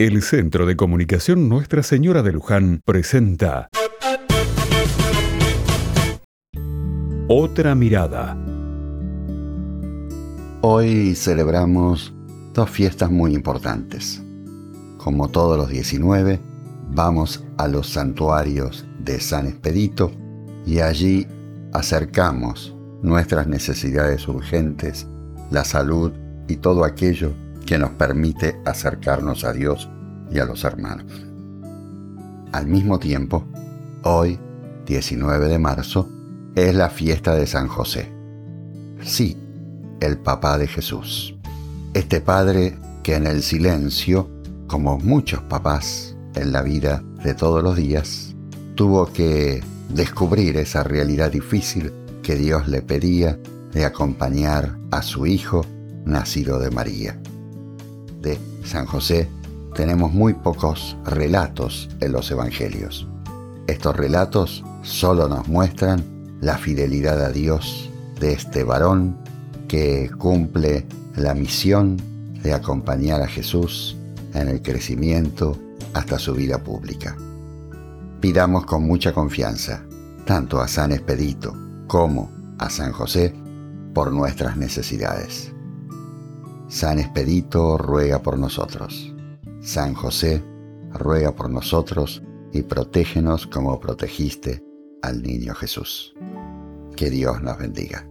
El Centro de Comunicación Nuestra Señora de Luján presenta Otra mirada. Hoy celebramos dos fiestas muy importantes. Como todos los 19, vamos a los santuarios de San Expedito y allí acercamos nuestras necesidades urgentes, la salud y todo aquello que nos permite acercarnos a Dios y a los hermanos. Al mismo tiempo, hoy, 19 de marzo, es la fiesta de San José. Sí, el papá de Jesús. Este padre que en el silencio, como muchos papás en la vida de todos los días, tuvo que descubrir esa realidad difícil que Dios le pedía de acompañar a su hijo nacido de María de San José tenemos muy pocos relatos en los Evangelios. Estos relatos solo nos muestran la fidelidad a Dios de este varón que cumple la misión de acompañar a Jesús en el crecimiento hasta su vida pública. Pidamos con mucha confianza, tanto a San Expedito como a San José, por nuestras necesidades. San Expedito ruega por nosotros. San José ruega por nosotros y protégenos como protegiste al niño Jesús. Que Dios nos bendiga.